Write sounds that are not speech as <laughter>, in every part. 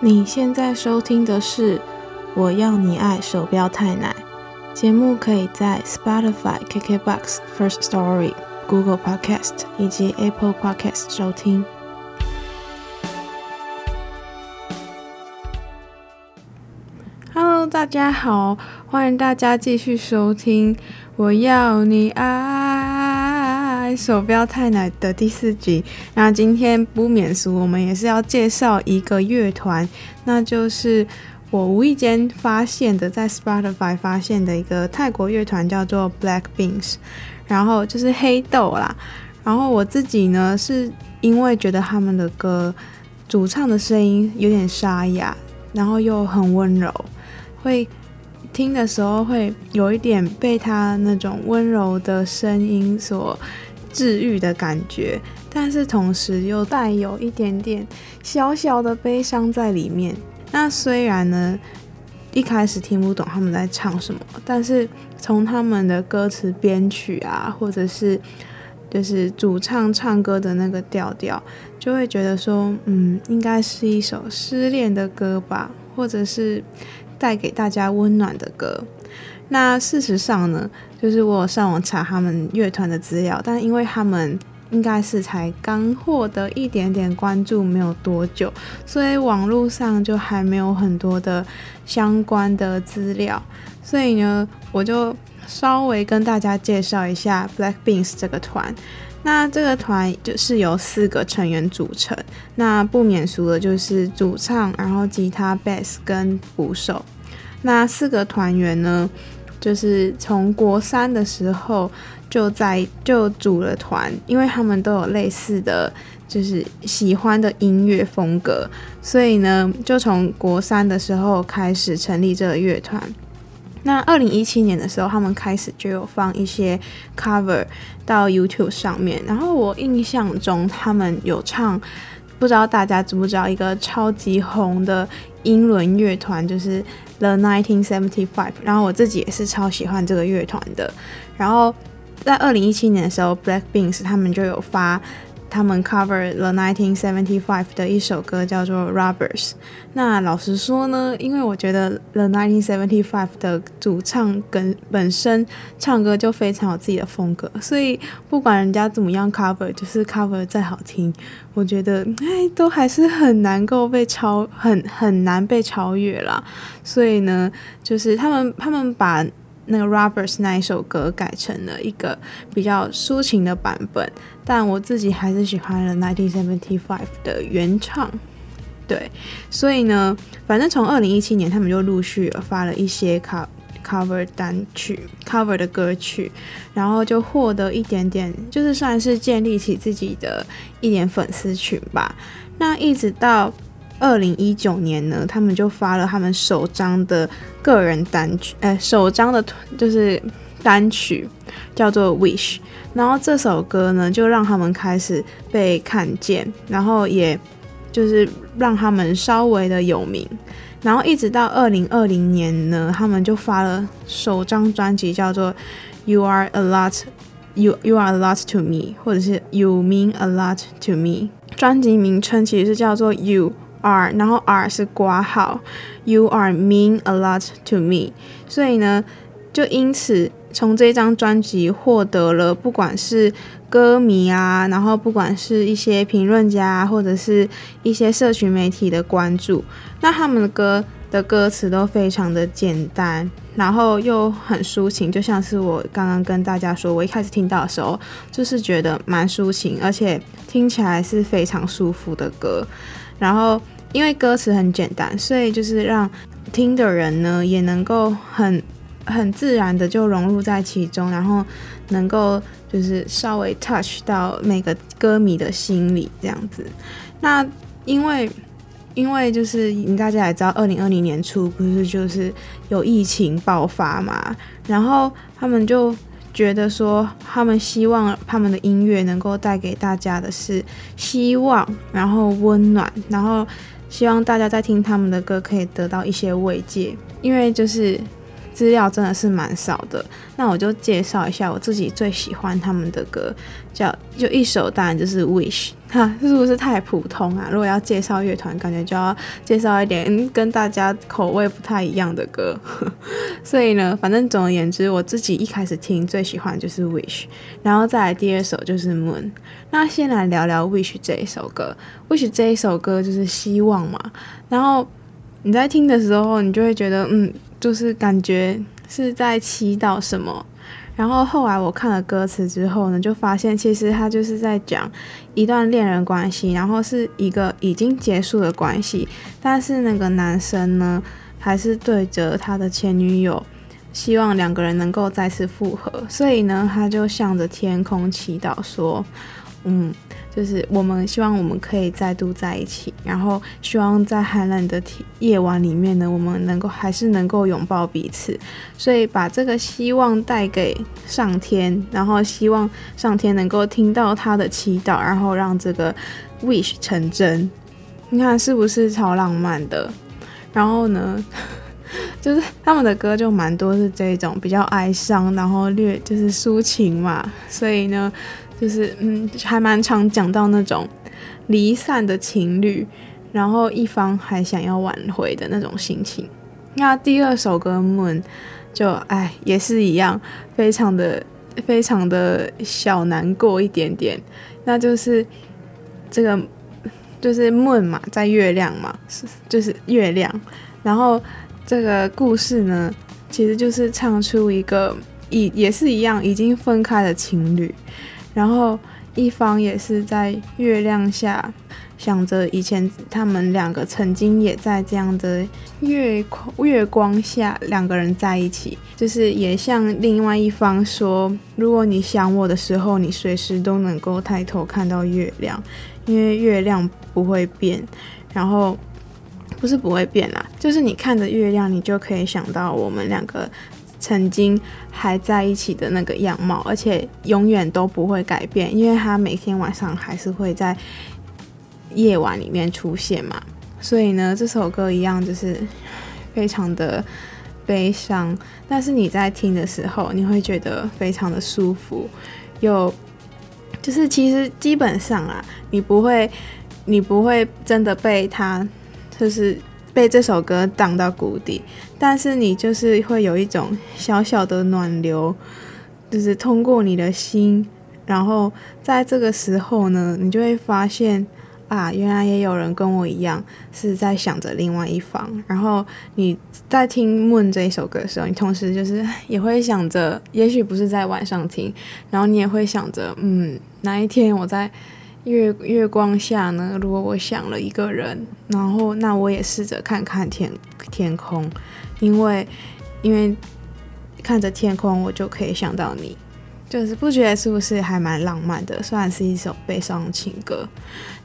你现在收听的是《我要你爱》手标太奶节目，可以在 Spotify、KKBox、First Story、Google Podcast 以及 Apple Podcast 收听。Hello，大家好，欢迎大家继续收听《我要你爱》手标太奶的第四集。那今天不免俗，我们也是要介绍一个乐团，那就是我无意间发现的，在 Spotify 发现的一个泰国乐团，叫做 Black Beans，然后就是黑豆啦。然后我自己呢，是因为觉得他们的歌主唱的声音有点沙哑，然后又很温柔。会听的时候会有一点被他那种温柔的声音所治愈的感觉，但是同时又带有一点点小小的悲伤在里面。那虽然呢，一开始听不懂他们在唱什么，但是从他们的歌词编曲啊，或者是就是主唱唱歌的那个调调，就会觉得说，嗯，应该是一首失恋的歌吧，或者是。带给大家温暖的歌。那事实上呢，就是我有上网查他们乐团的资料，但因为他们应该是才刚获得一点点关注，没有多久，所以网络上就还没有很多的相关的资料。所以呢，我就稍微跟大家介绍一下 Black Beans 这个团。那这个团就是由四个成员组成，那不免俗的就是主唱，然后吉他、贝斯跟鼓手。那四个团员呢，就是从国三的时候就在就组了团，因为他们都有类似的就是喜欢的音乐风格，所以呢，就从国三的时候开始成立这个乐团。那二零一七年的时候，他们开始就有放一些 cover 到 YouTube 上面。然后我印象中，他们有唱，不知道大家知不知道一个超级红的英伦乐团，就是 The Nineteen Seventy Five，。然后我自己也是超喜欢这个乐团的。然后在二零一七年的时候，Black Beans 他们就有发。他们 cover 了1975的一首歌，叫做《Rubbers》。那老实说呢，因为我觉得 The 1975的主唱跟本身唱歌就非常有自己的风格，所以不管人家怎么样 cover，就是 cover 再好听，我觉得哎，都还是很难够被超，很很难被超越啦。所以呢，就是他们他们把。那个 robbers 那一首歌改成了一个比较抒情的版本，但我自己还是喜欢了1975的原唱。对，所以呢，反正从二零一七年他们就陆续发了一些 cover 单曲，cover 的歌曲，然后就获得一点点，就是算是建立起自己的一点粉丝群吧。那一直到。二零一九年呢，他们就发了他们首张的个人单曲，呃，首张的就是单曲叫做《Wish》，然后这首歌呢，就让他们开始被看见，然后也就是让他们稍微的有名，然后一直到二零二零年呢，他们就发了首张专辑叫做《You Are a Lot》，You You Are a Lot to Me，或者是 You Mean a Lot to Me，专辑名称其实是叫做 You。R，然后 R 是括号，You are mean a lot to me，所以呢，就因此从这张专辑获得了不管是歌迷啊，然后不管是一些评论家或者是一些社群媒体的关注，那他们的歌的歌词都非常的简单，然后又很抒情，就像是我刚刚跟大家说，我一开始听到的时候就是觉得蛮抒情，而且听起来是非常舒服的歌。然后，因为歌词很简单，所以就是让听的人呢也能够很很自然的就融入在其中，然后能够就是稍微 touch 到每个歌迷的心里这样子。那因为因为就是大家也知道，二零二零年初不是就是有疫情爆发嘛，然后他们就。觉得说，他们希望他们的音乐能够带给大家的是希望，然后温暖，然后希望大家在听他们的歌可以得到一些慰藉。因为就是资料真的是蛮少的。那我就介绍一下我自己最喜欢他们的歌，叫就一首，当然就是《Wish》。<laughs> 哈，是不是太普通啊？如果要介绍乐团，感觉就要介绍一点跟大家口味不太一样的歌。<laughs> 所以呢，反正总而言之，我自己一开始听最喜欢就是《Wish》，然后再来第二首就是《Moon》。那先来聊聊《Wish》这一首歌，《Wish》这一首歌就是希望嘛。然后你在听的时候，你就会觉得，嗯，就是感觉是在祈祷什么。然后后来我看了歌词之后呢，就发现其实他就是在讲一段恋人关系，然后是一个已经结束的关系，但是那个男生呢，还是对着他的前女友，希望两个人能够再次复合，所以呢，他就向着天空祈祷说，嗯。就是我们希望我们可以再度在一起，然后希望在寒冷的夜晚里面呢，我们能够还是能够拥抱彼此，所以把这个希望带给上天，然后希望上天能够听到他的祈祷，然后让这个 wish 成真。你看是不是超浪漫的？然后呢，<laughs> 就是他们的歌就蛮多是这种比较哀伤，然后略就是抒情嘛，所以呢。就是嗯，还蛮常讲到那种离散的情侣，然后一方还想要挽回的那种心情。那第二首歌《Moon》就哎也是一样，非常的非常的小难过一点点。那就是这个就是梦嘛，在月亮嘛，是就是月亮。然后这个故事呢，其实就是唱出一个也也是一样已经分开的情侣。然后一方也是在月亮下想着以前他们两个曾经也在这样的月月光下两个人在一起，就是也向另外一方说，如果你想我的时候，你随时都能够抬头看到月亮，因为月亮不会变。然后不是不会变啦，就是你看着月亮，你就可以想到我们两个。曾经还在一起的那个样貌，而且永远都不会改变，因为他每天晚上还是会在夜晚里面出现嘛。所以呢，这首歌一样就是非常的悲伤，但是你在听的时候，你会觉得非常的舒服，又就是其实基本上啊，你不会，你不会真的被他就是。被这首歌荡到谷底，但是你就是会有一种小小的暖流，就是通过你的心，然后在这个时候呢，你就会发现啊，原来也有人跟我一样是在想着另外一方。然后你在听《Moon》这一首歌的时候，你同时就是也会想着，也许不是在晚上听，然后你也会想着，嗯，哪一天我在。月月光下呢，如果我想了一个人，然后那我也试着看看天天空，因为因为看着天空，我就可以想到你，就是不觉得是不是还蛮浪漫的？虽然是一首悲伤情歌。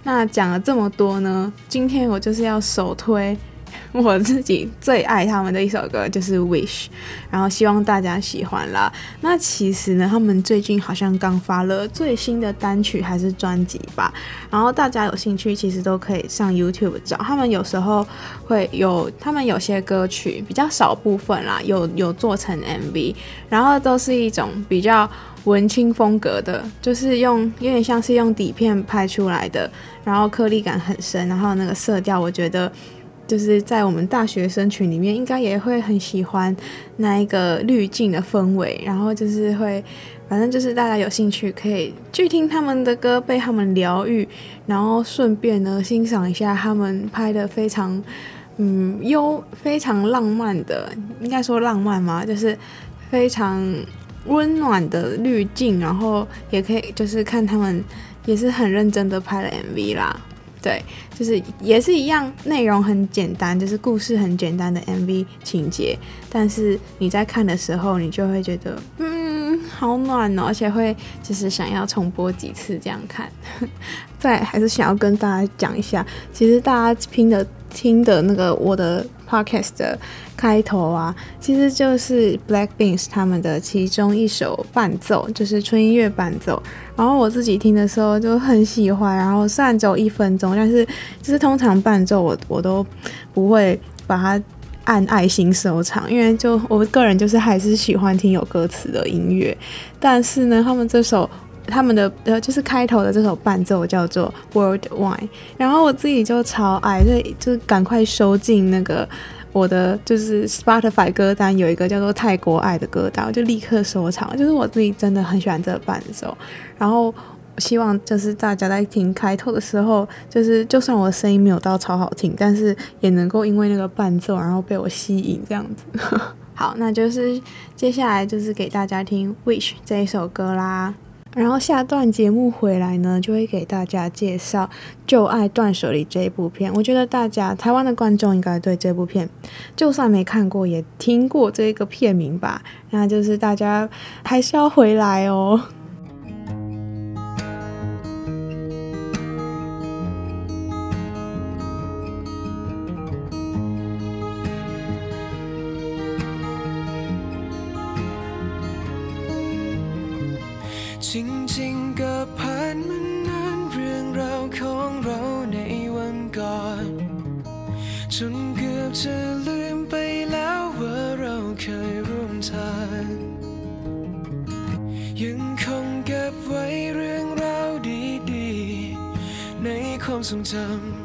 那讲了这么多呢，今天我就是要首推。<laughs> 我自己最爱他们的一首歌就是《Wish》，然后希望大家喜欢啦。那其实呢，他们最近好像刚发了最新的单曲还是专辑吧。然后大家有兴趣，其实都可以上 YouTube 找。他们有时候会有，他们有些歌曲比较少部分啦，有有做成 MV，然后都是一种比较文青风格的，就是用有点像是用底片拍出来的，然后颗粒感很深，然后那个色调，我觉得。就是在我们大学生群里面，应该也会很喜欢那一个滤镜的氛围，然后就是会，反正就是大家有兴趣可以去听他们的歌，被他们疗愈，然后顺便呢欣赏一下他们拍的非常嗯优非常浪漫的，应该说浪漫吗？就是非常温暖的滤镜，然后也可以就是看他们也是很认真的拍了 MV 啦。对，就是也是一样，内容很简单，就是故事很简单的 MV 情节，但是你在看的时候，你就会觉得，嗯，好暖哦，而且会就是想要重播几次这样看。<laughs> 再还是想要跟大家讲一下，其实大家听的听的那个我的 podcast 开头啊，其实就是 Blackpink 他们的其中一首伴奏，就是纯音乐伴奏。然后我自己听的时候就很喜欢，然后虽然只有一分钟，但是就是通常伴奏我我都不会把它按爱心收藏，因为就我个人就是还是喜欢听有歌词的音乐，但是呢，他们这首他们的呃就是开头的这首伴奏叫做 Worldwide，然后我自己就超爱，所以就赶快收进那个我的就是 Spotify 歌单，有一个叫做泰国爱的歌单，我就立刻收藏，就是我自己真的很喜欢这个伴奏，然后。希望就是大家在听开头的时候，就是就算我的声音没有到超好听，但是也能够因为那个伴奏，然后被我吸引这样子。<laughs> 好，那就是接下来就是给大家听《Wish》这一首歌啦。然后下段节目回来呢，就会给大家介绍《旧爱断舍离》这一部片。我觉得大家台湾的观众应该对这部片，就算没看过，也听过这个片名吧。那就是大家还是要回来哦。some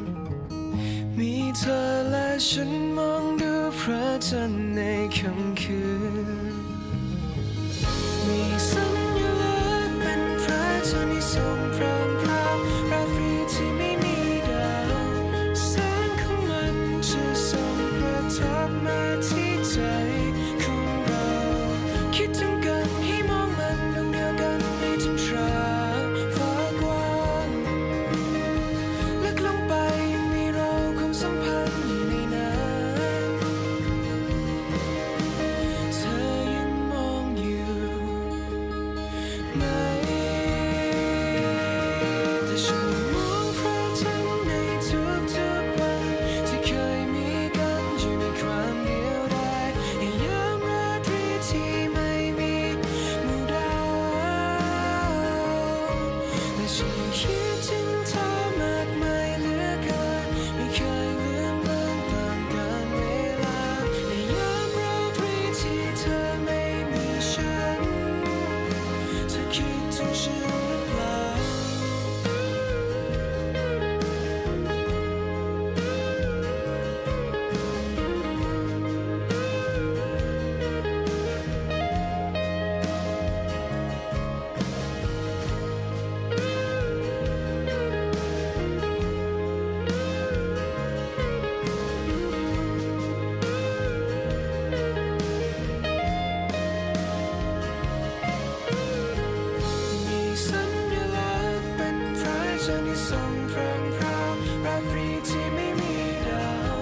ทรงพรางพราวราตรีที่ไม่มีดาว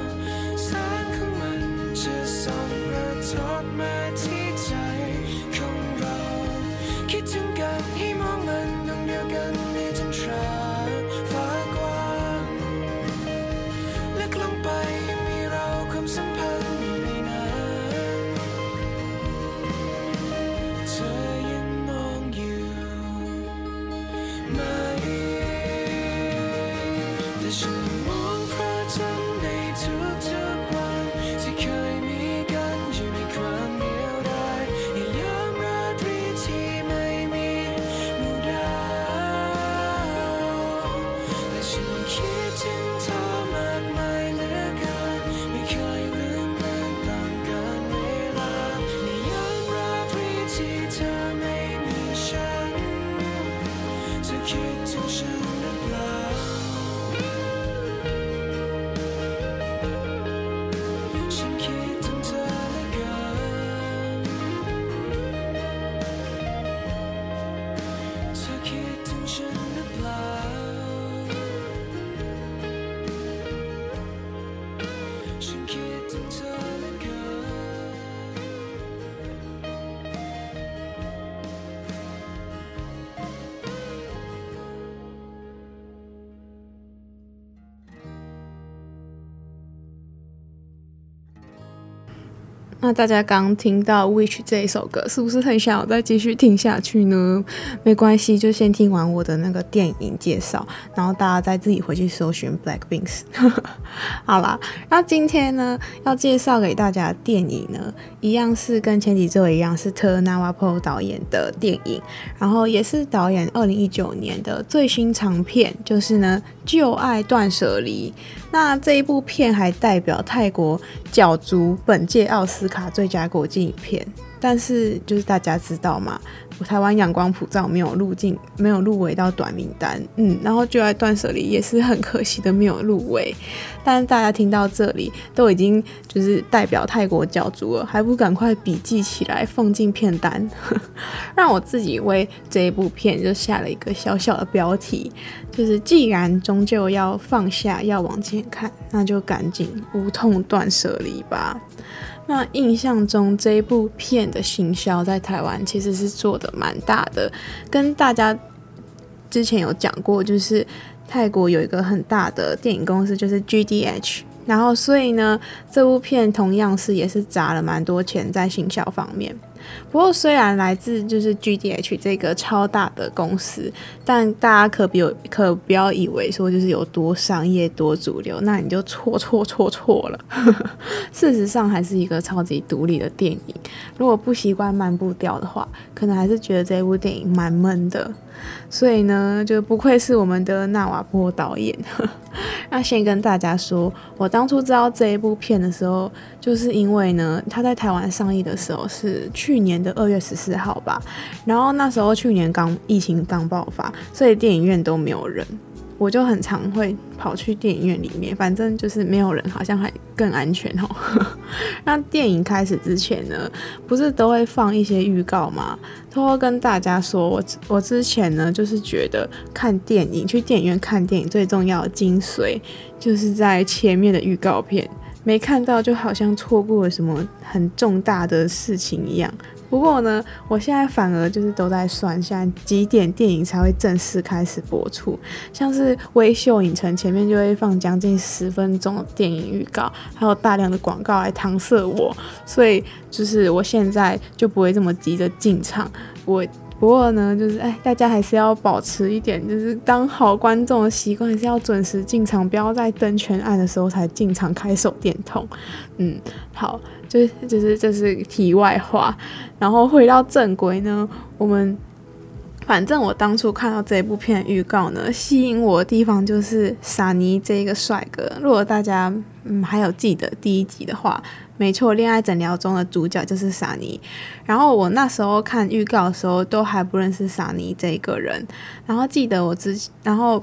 แสงของมันจะส่องประทับมาที่ 那大家刚听到《Which》这一首歌，是不是很想再继续听下去呢？没关系，就先听完我的那个电影介绍，然后大家再自己回去搜寻 Blackpink。<laughs> 好啦，那今天呢要介绍给大家的电影呢，一样是跟前几周一样，是 Ter Nwapo 导演的电影，然后也是导演二零一九年的最新长片，就是呢《旧爱断舍离》。那这一部片还代表泰国角逐本届奥斯卡最佳国际影片，但是就是大家知道吗？台湾阳光普照没有入境，没有入围到短名单，嗯，然后就爱断舍离也是很可惜的没有入围。但是大家听到这里都已经就是代表泰国角逐了，还不赶快笔记起来放进片单？<laughs> 让我自己为这一部片就下了一个小小的标题，就是既然终究要放下，要往前看，那就赶紧无痛断舍离吧。那印象中这一部片的行销在台湾其实是做的蛮大的，跟大家之前有讲过，就是泰国有一个很大的电影公司，就是 GDH，然后所以呢，这部片同样是也是砸了蛮多钱在行销方面。不过，虽然来自就是 GDH 这个超大的公司，但大家可别可不要以为说就是有多商业多主流，那你就错错错错了。<laughs> 事实上，还是一个超级独立的电影。如果不习惯漫步调的话，可能还是觉得这部电影蛮闷的。所以呢，就不愧是我们的纳瓦波导演。<laughs> 那先跟大家说，我当初知道这一部片的时候，就是因为呢，他在台湾上映的时候是去年的二月十四号吧，然后那时候去年刚疫情刚爆发，所以电影院都没有人。我就很常会跑去电影院里面，反正就是没有人，好像还更安全哦。<laughs> 那电影开始之前呢，不是都会放一些预告吗？偷偷跟大家说，我我之前呢，就是觉得看电影，去电影院看电影最重要的精髓，就是在前面的预告片，没看到就好像错过了什么很重大的事情一样。不过呢，我现在反而就是都在算，现在几点电影才会正式开始播出？像是微秀影城前面就会放将近十分钟的电影预告，还有大量的广告来搪塞我，所以就是我现在就不会这么急着进场。我不过呢，就是哎，大家还是要保持一点，就是当好观众的习惯，还是要准时进场，不要在灯全暗的时候才进场开手电筒。嗯，好。就就是这是题外话，然后回到正轨呢，我们反正我当初看到这部片预告呢，吸引我的地方就是萨尼这个帅哥。如果大家嗯还有记得第一集的话，没错，恋爱诊疗中的主角就是萨尼。然后我那时候看预告的时候都还不认识萨尼这一个人，然后记得我之然后。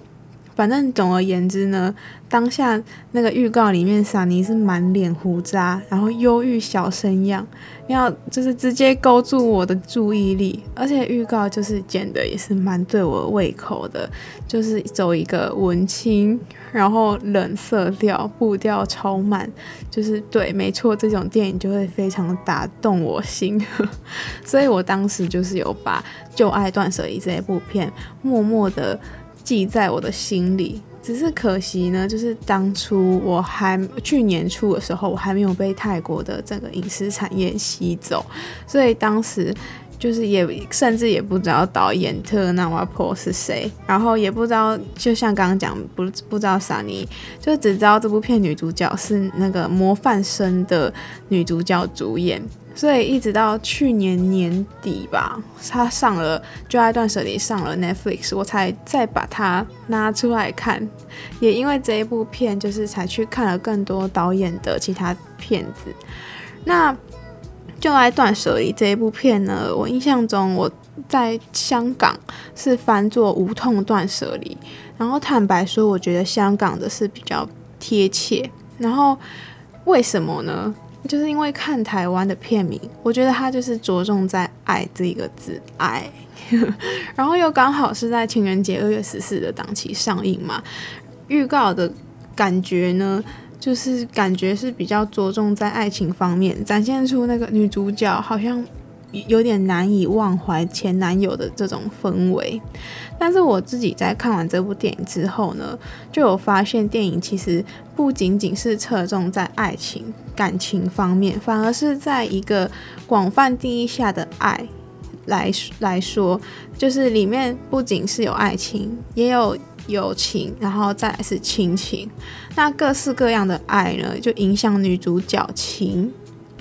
反正总而言之呢，当下那个预告里面，傻尼是满脸胡渣，然后忧郁小生样，要就是直接勾住我的注意力，而且预告就是剪的也是蛮对我胃口的，就是走一个文青，然后冷色调，步调超慢，就是对，没错，这种电影就会非常打动我心，<laughs> 所以我当时就是有把《旧爱断舍离》这一部片默默的。记在我的心里，只是可惜呢，就是当初我还去年初的时候，我还没有被泰国的整个影视产业吸走，所以当时就是也甚至也不知道导演特纳瓦坡是谁，然后也不知道，就像刚刚讲不不知道萨尼，就只知道这部片女主角是那个模范生的女主角主演。所以一直到去年年底吧，他上了《就爱断舍离》上了 Netflix，我才再把它拿出来看。也因为这一部片，就是才去看了更多导演的其他片子。那《就爱断舍离》这一部片呢，我印象中我在香港是翻作《无痛断舍离》，然后坦白说，我觉得香港的是比较贴切。然后为什么呢？就是因为看台湾的片名，我觉得他就是着重在“爱”这一个字，爱，<laughs> 然后又刚好是在情人节二月十四的档期上映嘛。预告的感觉呢，就是感觉是比较着重在爱情方面，展现出那个女主角好像有点难以忘怀前男友的这种氛围。但是我自己在看完这部电影之后呢，就有发现电影其实不仅仅是侧重在爱情感情方面，反而是在一个广泛定义下的爱来来说，就是里面不仅是有爱情，也有友情，然后再是亲情。那各式各样的爱呢，就影响女主角情，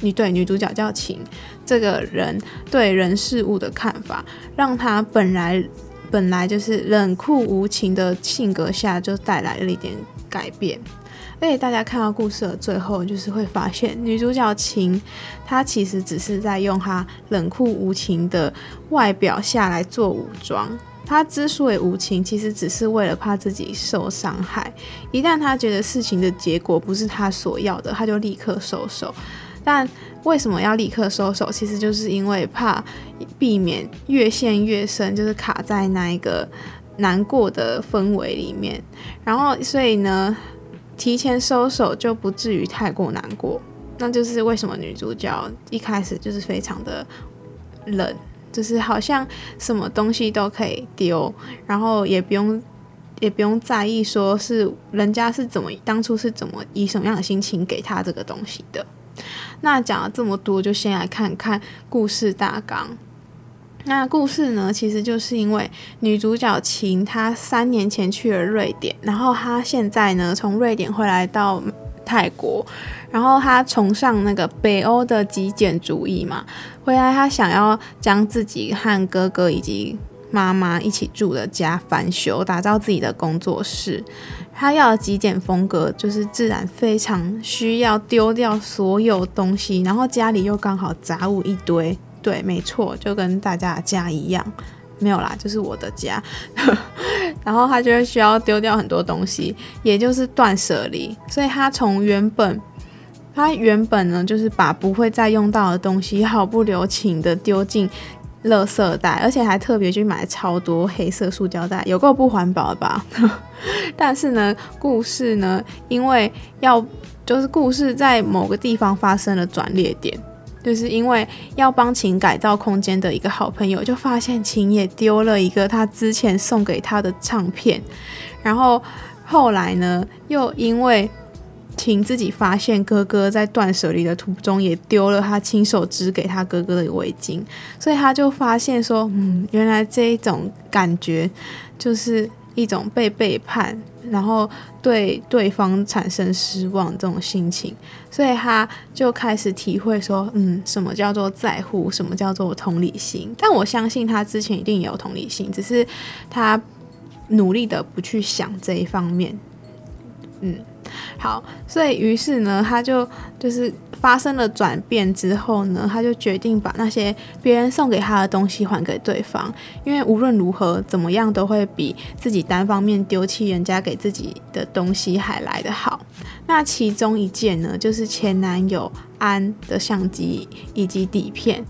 女对女主角叫情这个人对人事物的看法，让她本来。本来就是冷酷无情的性格下，就带来了一点改变。而且大家看到故事的最后，就是会发现女主角晴，她其实只是在用她冷酷无情的外表下来做武装。她之所以无情，其实只是为了怕自己受伤害。一旦她觉得事情的结果不是她所要的，她就立刻收手。但为什么要立刻收手？其实就是因为怕避免越陷越深，就是卡在那一个难过的氛围里面。然后，所以呢，提前收手就不至于太过难过。那就是为什么女主角一开始就是非常的冷，就是好像什么东西都可以丢，然后也不用 <laughs> 也不用在意说是人家是怎么当初是怎么以什么样的心情给她这个东西的。那讲了这么多，就先来看看故事大纲。那故事呢，其实就是因为女主角晴她三年前去了瑞典，然后她现在呢从瑞典回来到泰国，然后她崇尚那个北欧的极简主义嘛，回来她想要将自己和哥哥以及妈妈一起住的家翻修，打造自己的工作室。他要的极简风格，就是自然非常需要丢掉所有东西，然后家里又刚好杂物一堆。对，没错，就跟大家的家一样，没有啦，就是我的家。<laughs> 然后他就会需要丢掉很多东西，也就是断舍离。所以他从原本，他原本呢，就是把不会再用到的东西毫不留情的丢进。垃圾袋，而且还特别去买超多黑色塑胶袋，有够不环保吧？<laughs> 但是呢，故事呢，因为要就是故事在某个地方发生了转捩点，就是因为要帮琴改造空间的一个好朋友，就发现琴也丢了一个他之前送给他的唱片，然后后来呢，又因为。晴自己发现哥哥在断舍离的途中也丢了他亲手织给他哥哥的围巾，所以他就发现说，嗯，原来这一种感觉就是一种被背叛，然后对对方产生失望这种心情，所以他就开始体会说，嗯，什么叫做在乎，什么叫做同理心。但我相信他之前一定也有同理心，只是他努力的不去想这一方面，嗯。好，所以于是呢，他就就是发生了转变之后呢，他就决定把那些别人送给他的东西还给对方，因为无论如何怎么样都会比自己单方面丢弃人家给自己的东西还来得好。那其中一件呢，就是前男友安的相机以及底片。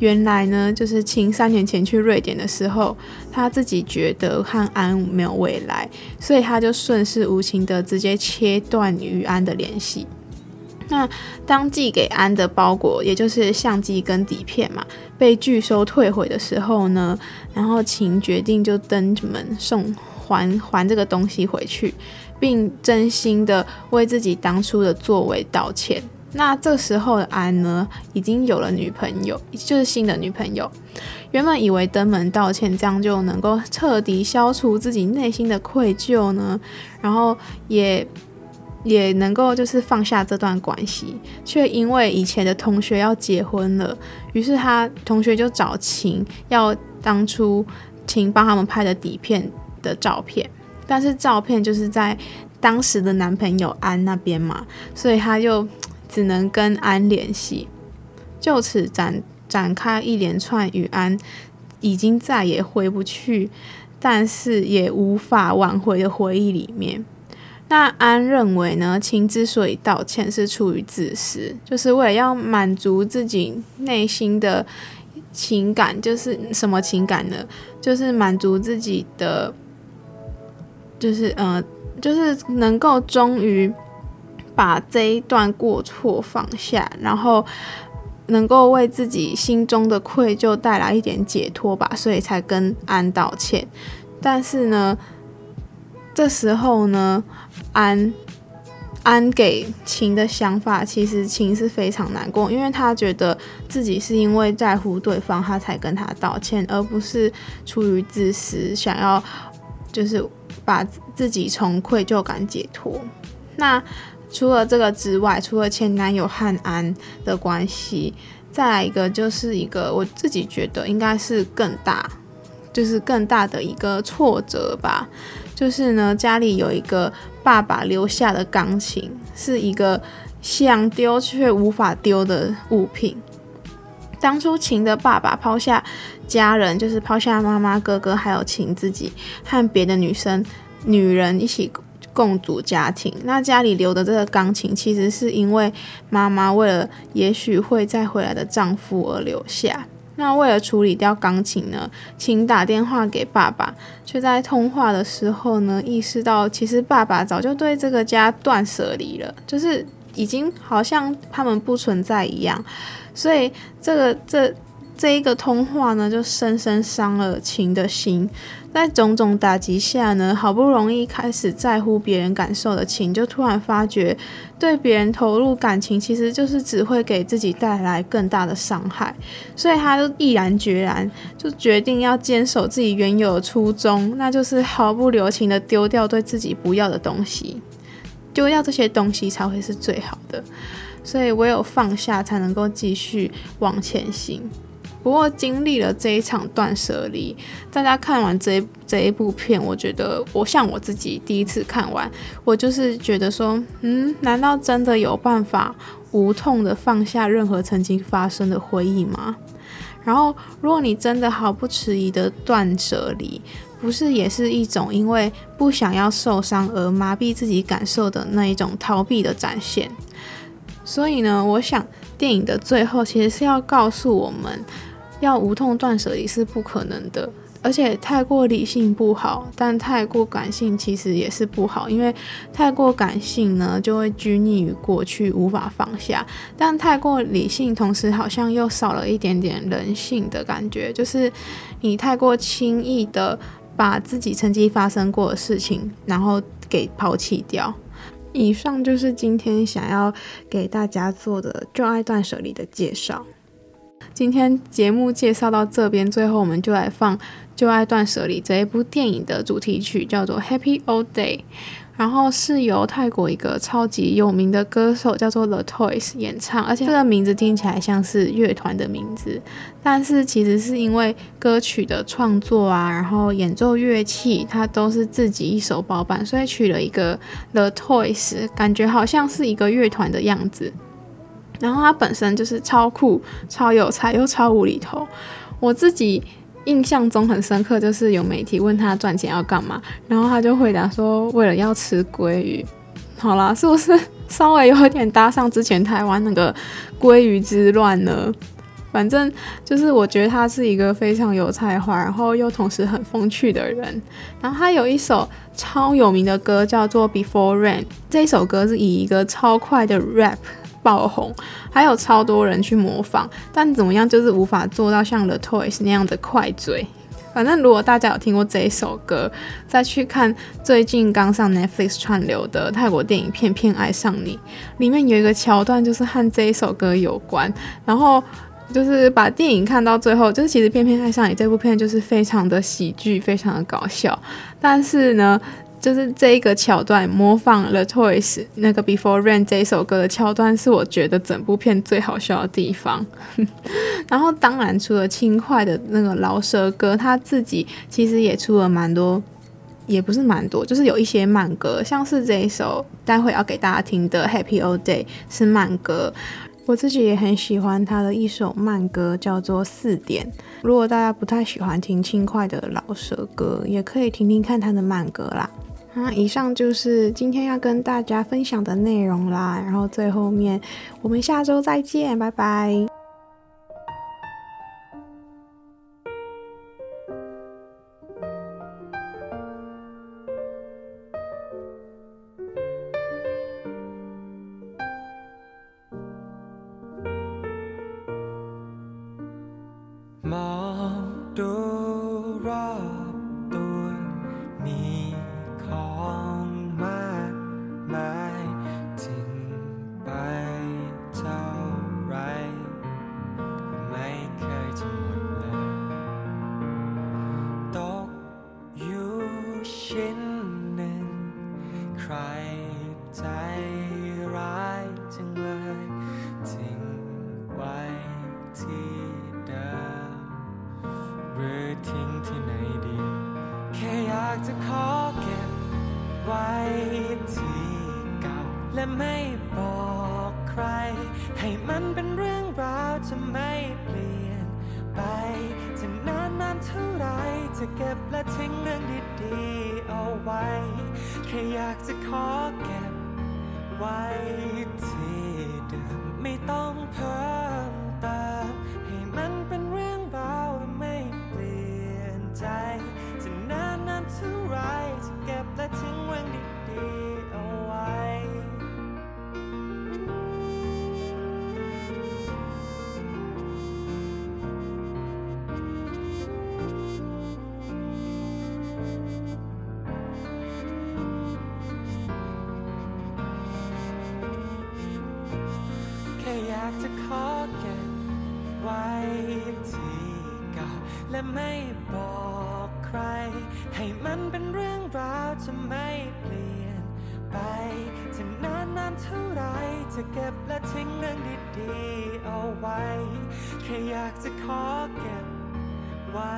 原来呢，就是晴三年前去瑞典的时候，他自己觉得和安没有未来，所以他就顺势无情的直接切断与安的联系。那当寄给安的包裹，也就是相机跟底片嘛，被拒收退回的时候呢，然后秦决定就登门送还还这个东西回去，并真心的为自己当初的作为道歉。那这时候安呢，已经有了女朋友，就是新的女朋友。原本以为登门道歉，这样就能够彻底消除自己内心的愧疚呢，然后也也能够就是放下这段关系，却因为以前的同学要结婚了，于是他同学就找晴要当初晴帮他们拍的底片的照片，但是照片就是在当时的男朋友安那边嘛，所以他就。只能跟安联系，就此展展开一连串与安已经再也回不去，但是也无法挽回的回忆里面。那安认为呢，晴之所以道歉是出于自私，就是为了要满足自己内心的情感，就是什么情感呢？就是满足自己的，就是呃，就是能够终于。把这一段过错放下，然后能够为自己心中的愧疚带来一点解脱吧，所以才跟安道歉。但是呢，这时候呢，安安给晴的想法，其实晴是非常难过，因为他觉得自己是因为在乎对方，他才跟他道歉，而不是出于自私，想要就是把自己从愧疚感解脱。那除了这个之外，除了前男友和安的关系，再来一个就是一个我自己觉得应该是更大，就是更大的一个挫折吧。就是呢，家里有一个爸爸留下的钢琴，是一个想丢却无法丢的物品。当初晴的爸爸抛下家人，就是抛下妈妈、哥哥，还有晴自己和别的女生、女人一起。共组家庭，那家里留的这个钢琴，其实是因为妈妈为了也许会再回来的丈夫而留下。那为了处理掉钢琴呢，请打电话给爸爸，却在通话的时候呢，意识到其实爸爸早就对这个家断舍离了，就是已经好像他们不存在一样。所以这个这这一个通话呢，就深深伤了晴的心。在种种打击下呢，好不容易开始在乎别人感受的晴，就突然发觉，对别人投入感情，其实就是只会给自己带来更大的伤害。所以，他就毅然决然，就决定要坚守自己原有的初衷，那就是毫不留情的丢掉对自己不要的东西，丢掉这些东西才会是最好的。所以，唯有放下，才能够继续往前行。不过经历了这一场断舍离，大家看完这这一部片，我觉得我像我自己第一次看完，我就是觉得说，嗯，难道真的有办法无痛的放下任何曾经发生的回忆吗？然后，如果你真的毫不迟疑的断舍离，不是也是一种因为不想要受伤而麻痹自己感受的那一种逃避的展现？所以呢，我想电影的最后其实是要告诉我们。要无痛断舍离是不可能的，而且太过理性不好，但太过感性其实也是不好，因为太过感性呢就会拘泥于过去，无法放下；但太过理性，同时好像又少了一点点人性的感觉，就是你太过轻易的把自己曾经发生过的事情，然后给抛弃掉。以上就是今天想要给大家做的《就爱断舍离》的介绍。今天节目介绍到这边，最后我们就来放《就爱断舍离》这一部电影的主题曲，叫做《Happy Old Day》，然后是由泰国一个超级有名的歌手叫做 The Toys 演唱，而且这个名字听起来像是乐团的名字，但是其实是因为歌曲的创作啊，然后演奏乐器它都是自己一手包办，所以取了一个 The Toys，感觉好像是一个乐团的样子。然后他本身就是超酷、超有才又超无厘头。我自己印象中很深刻，就是有媒体问他赚钱要干嘛，然后他就回答说：“为了要吃鲑鱼。”好啦，是不是稍微有点搭上之前台湾那个鲑鱼之乱呢？<laughs> 反正就是我觉得他是一个非常有才华，然后又同时很风趣的人。然后他有一首超有名的歌叫做《Before Rain》，这首歌是以一个超快的 rap。爆红，还有超多人去模仿，但怎么样就是无法做到像 The Toys 那样的快嘴。反正如果大家有听过这一首歌，再去看最近刚上 Netflix 串流的泰国电影片《偏爱上你》，里面有一个桥段就是和这一首歌有关，然后就是把电影看到最后，就是其实《偏偏爱上你》这部片就是非常的喜剧，非常的搞笑，但是呢。就是这一个桥段模仿了 Toys 那个 Before Rain 这一首歌的桥段，是我觉得整部片最好笑的地方。<laughs> 然后当然除了轻快的那个饶舌歌，他自己其实也出了蛮多，也不是蛮多，就是有一些慢歌，像是这一首待会要给大家听的 Happy Old Day 是慢歌。我自己也很喜欢他的一首慢歌，叫做四点。如果大家不太喜欢听轻快的饶舌歌，也可以听听看他的慢歌啦。啊，以上就是今天要跟大家分享的内容啦。然后最后面，我们下周再见，拜拜。 อทิ้งที่ไหนดี แค่อยากจะขอเก็บไว้ที่เก่า และไม่บอกใคร ให้มันเป็นเรื่องราวจะไม่เปลี่ยนไปจะนานนานเท่าไรจะเก็บและทิ้งเรื่องดีๆเอาไว้ แค่อยากจะขอเก็บไว้ที่เดิมไม่ต้องเพ้อ และไม่บอกใคร ให้มันเป็นเรื่องราวจะไม่เปลี่ยนไปจะนานนานเท่าไรจะเก็บและทิ้งเรื่องดีๆเอาไว้ แค่อยากจะขอเก็บไว้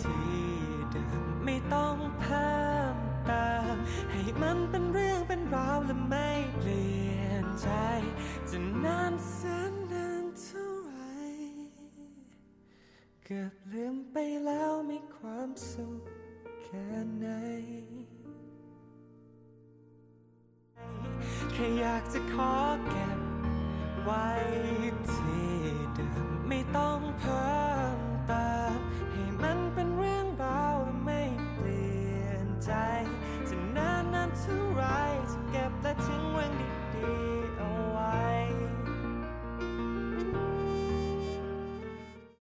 ที่เดิมไม่ต้องเพิ่มเติมให้มันเป็นเรื่องเป็นราวและไม่เปลี่ยนใจจะนานแสน เกือบลืมไปแล้วมีความสุขแค่ไหน แค่อยากจะขอเก็บไว้ที่เดิมไม่ต้องเพิ่มเติมให้มันเป็นเรื่องเบาและไม่เปลี่ยนใจ จะนานนานเท่าไรจะเก็บและทิ้งไว้ดี